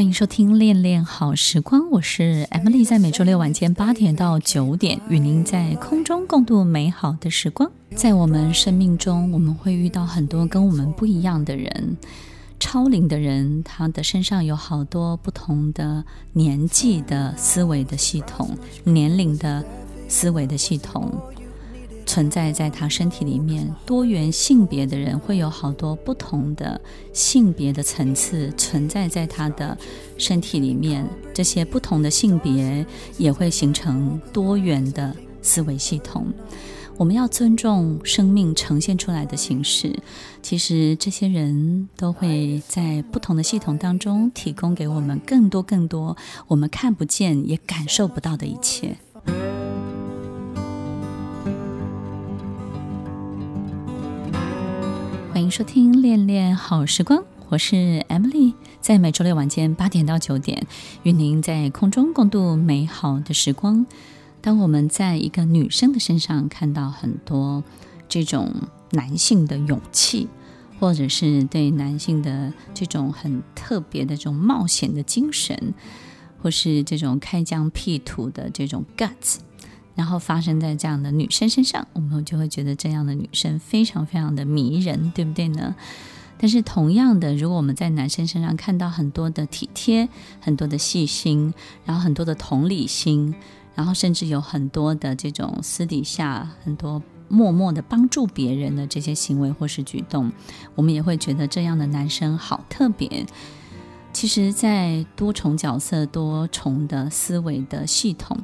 欢迎收听《恋恋好时光》，我是 Emily，在每周六晚间八点到九点，与您在空中共度美好的时光。在我们生命中，我们会遇到很多跟我们不一样的人，超龄的人，他的身上有好多不同的年纪的思维的系统，年龄的思维的系统。存在在他身体里面，多元性别的人会有好多不同的性别的层次存在在他的身体里面，这些不同的性别也会形成多元的思维系统。我们要尊重生命呈现出来的形式，其实这些人都会在不同的系统当中提供给我们更多更多我们看不见也感受不到的一切。欢迎收听《恋恋好时光》，我是 Emily，在每周六晚间八点到九点，与您在空中共度美好的时光。当我们在一个女生的身上看到很多这种男性的勇气，或者是对男性的这种很特别的这种冒险的精神，或是这种开疆辟土的这种 guts。然后发生在这样的女生身上，我们就会觉得这样的女生非常非常的迷人，对不对呢？但是同样的，如果我们在男生身上看到很多的体贴、很多的细心，然后很多的同理心，然后甚至有很多的这种私底下很多默默的帮助别人的这些行为或是举动，我们也会觉得这样的男生好特别。其实，在多重角色、多重的思维的系统。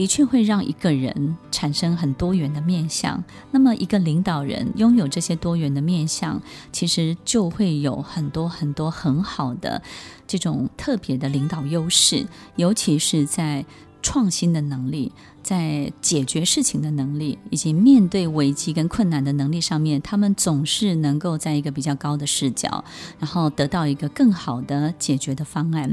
的确会让一个人产生很多元的面相。那么，一个领导人拥有这些多元的面相，其实就会有很多很多很好的这种特别的领导优势，尤其是在创新的能力，在解决事情的能力，以及面对危机跟困难的能力上面，他们总是能够在一个比较高的视角，然后得到一个更好的解决的方案。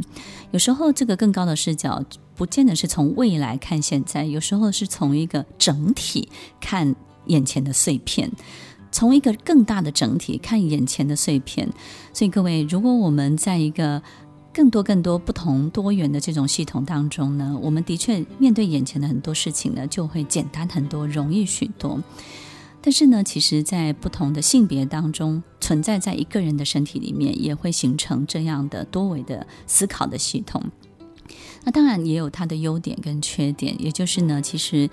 有时候，这个更高的视角。不见得是从未来看现在，有时候是从一个整体看眼前的碎片，从一个更大的整体看眼前的碎片。所以各位，如果我们在一个更多、更多不同多元的这种系统当中呢，我们的确面对眼前的很多事情呢，就会简单很多，容易许多。但是呢，其实，在不同的性别当中，存在在一个人的身体里面，也会形成这样的多维的思考的系统。那当然也有它的优点跟缺点，也就是呢，其实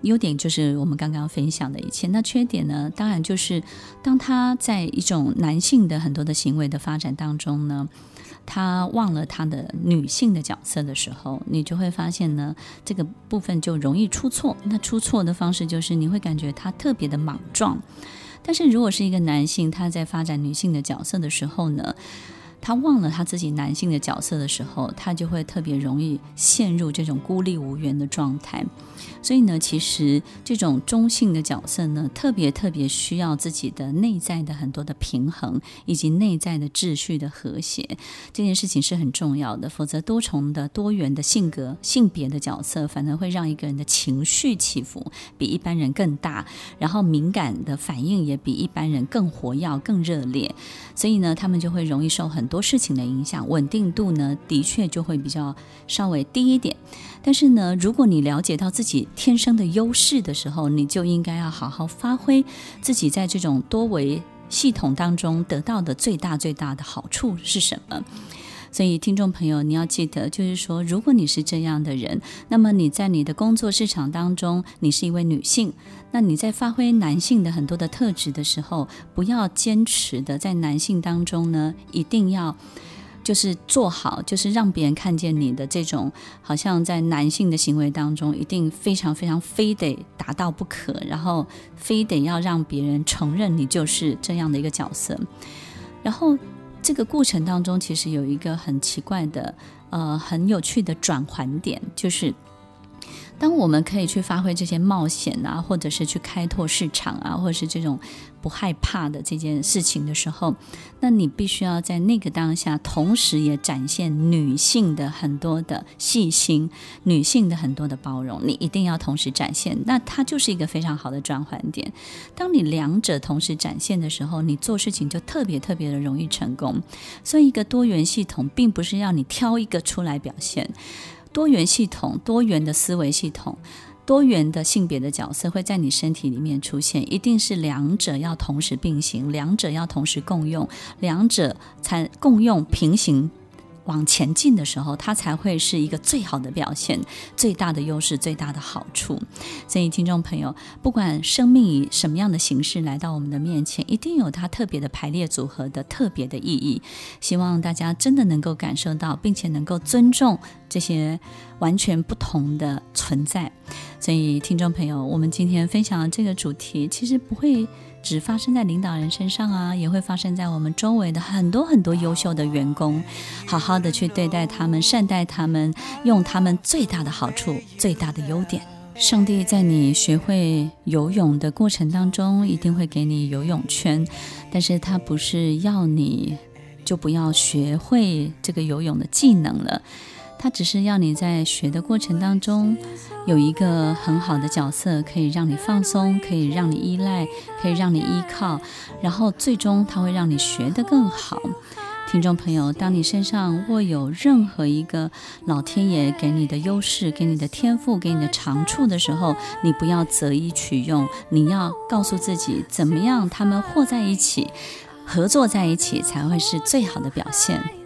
优点就是我们刚刚分享的一切。那缺点呢，当然就是当他在一种男性的很多的行为的发展当中呢，他忘了他的女性的角色的时候，你就会发现呢，这个部分就容易出错。那出错的方式就是你会感觉他特别的莽撞。但是如果是一个男性，他在发展女性的角色的时候呢，他忘了他自己男性的角色的时候，他就会特别容易陷入这种孤立无援的状态。所以呢，其实这种中性的角色呢，特别特别需要自己的内在的很多的平衡，以及内在的秩序的和谐。这件事情是很重要的，否则多重的多元的性格、性别的角色，反而会让一个人的情绪起伏比一般人更大，然后敏感的反应也比一般人更活跃、更热烈。所以呢，他们就会容易受很多多事情的影响，稳定度呢，的确就会比较稍微低一点。但是呢，如果你了解到自己天生的优势的时候，你就应该要好好发挥自己在这种多维系统当中得到的最大最大的好处是什么。所以，听众朋友，你要记得，就是说，如果你是这样的人，那么你在你的工作市场当中，你是一位女性，那你在发挥男性的很多的特质的时候，不要坚持的在男性当中呢，一定要。就是做好，就是让别人看见你的这种，好像在男性的行为当中，一定非常非常非得达到不可，然后非得要让别人承认你就是这样的一个角色。然后这个过程当中，其实有一个很奇怪的，呃，很有趣的转换点，就是当我们可以去发挥这些冒险啊，或者是去开拓市场啊，或者是这种不害怕的这件事情的时候，那你必须要在那个当下，同时也展现女性的很多的细心，女性的很多的包容，你一定要同时展现。那它就是一个非常好的转换点。当你两者同时展现的时候，你做事情就特别特别的容易成功。所以，一个多元系统并不是要你挑一个出来表现。多元系统、多元的思维系统、多元的性别的角色会在你身体里面出现，一定是两者要同时并行，两者要同时共用，两者才共用平行。往前进的时候，它才会是一个最好的表现，最大的优势，最大的好处。所以，听众朋友，不管生命以什么样的形式来到我们的面前，一定有它特别的排列组合的特别的意义。希望大家真的能够感受到，并且能够尊重这些完全不同的存在。所以，听众朋友，我们今天分享的这个主题，其实不会。只发生在领导人身上啊，也会发生在我们周围的很多很多优秀的员工。好好的去对待他们，善待他们，用他们最大的好处、最大的优点。上帝在你学会游泳的过程当中，一定会给你游泳圈，但是他不是要你就不要学会这个游泳的技能了。他只是要你在学的过程当中有一个很好的角色，可以让你放松，可以让你依赖，可以让你依靠，然后最终他会让你学得更好。听众朋友，当你身上握有任何一个老天爷给你的优势、给你的天赋、给你的长处的时候，你不要择一取用，你要告诉自己怎么样，他们和在一起，合作在一起才会是最好的表现。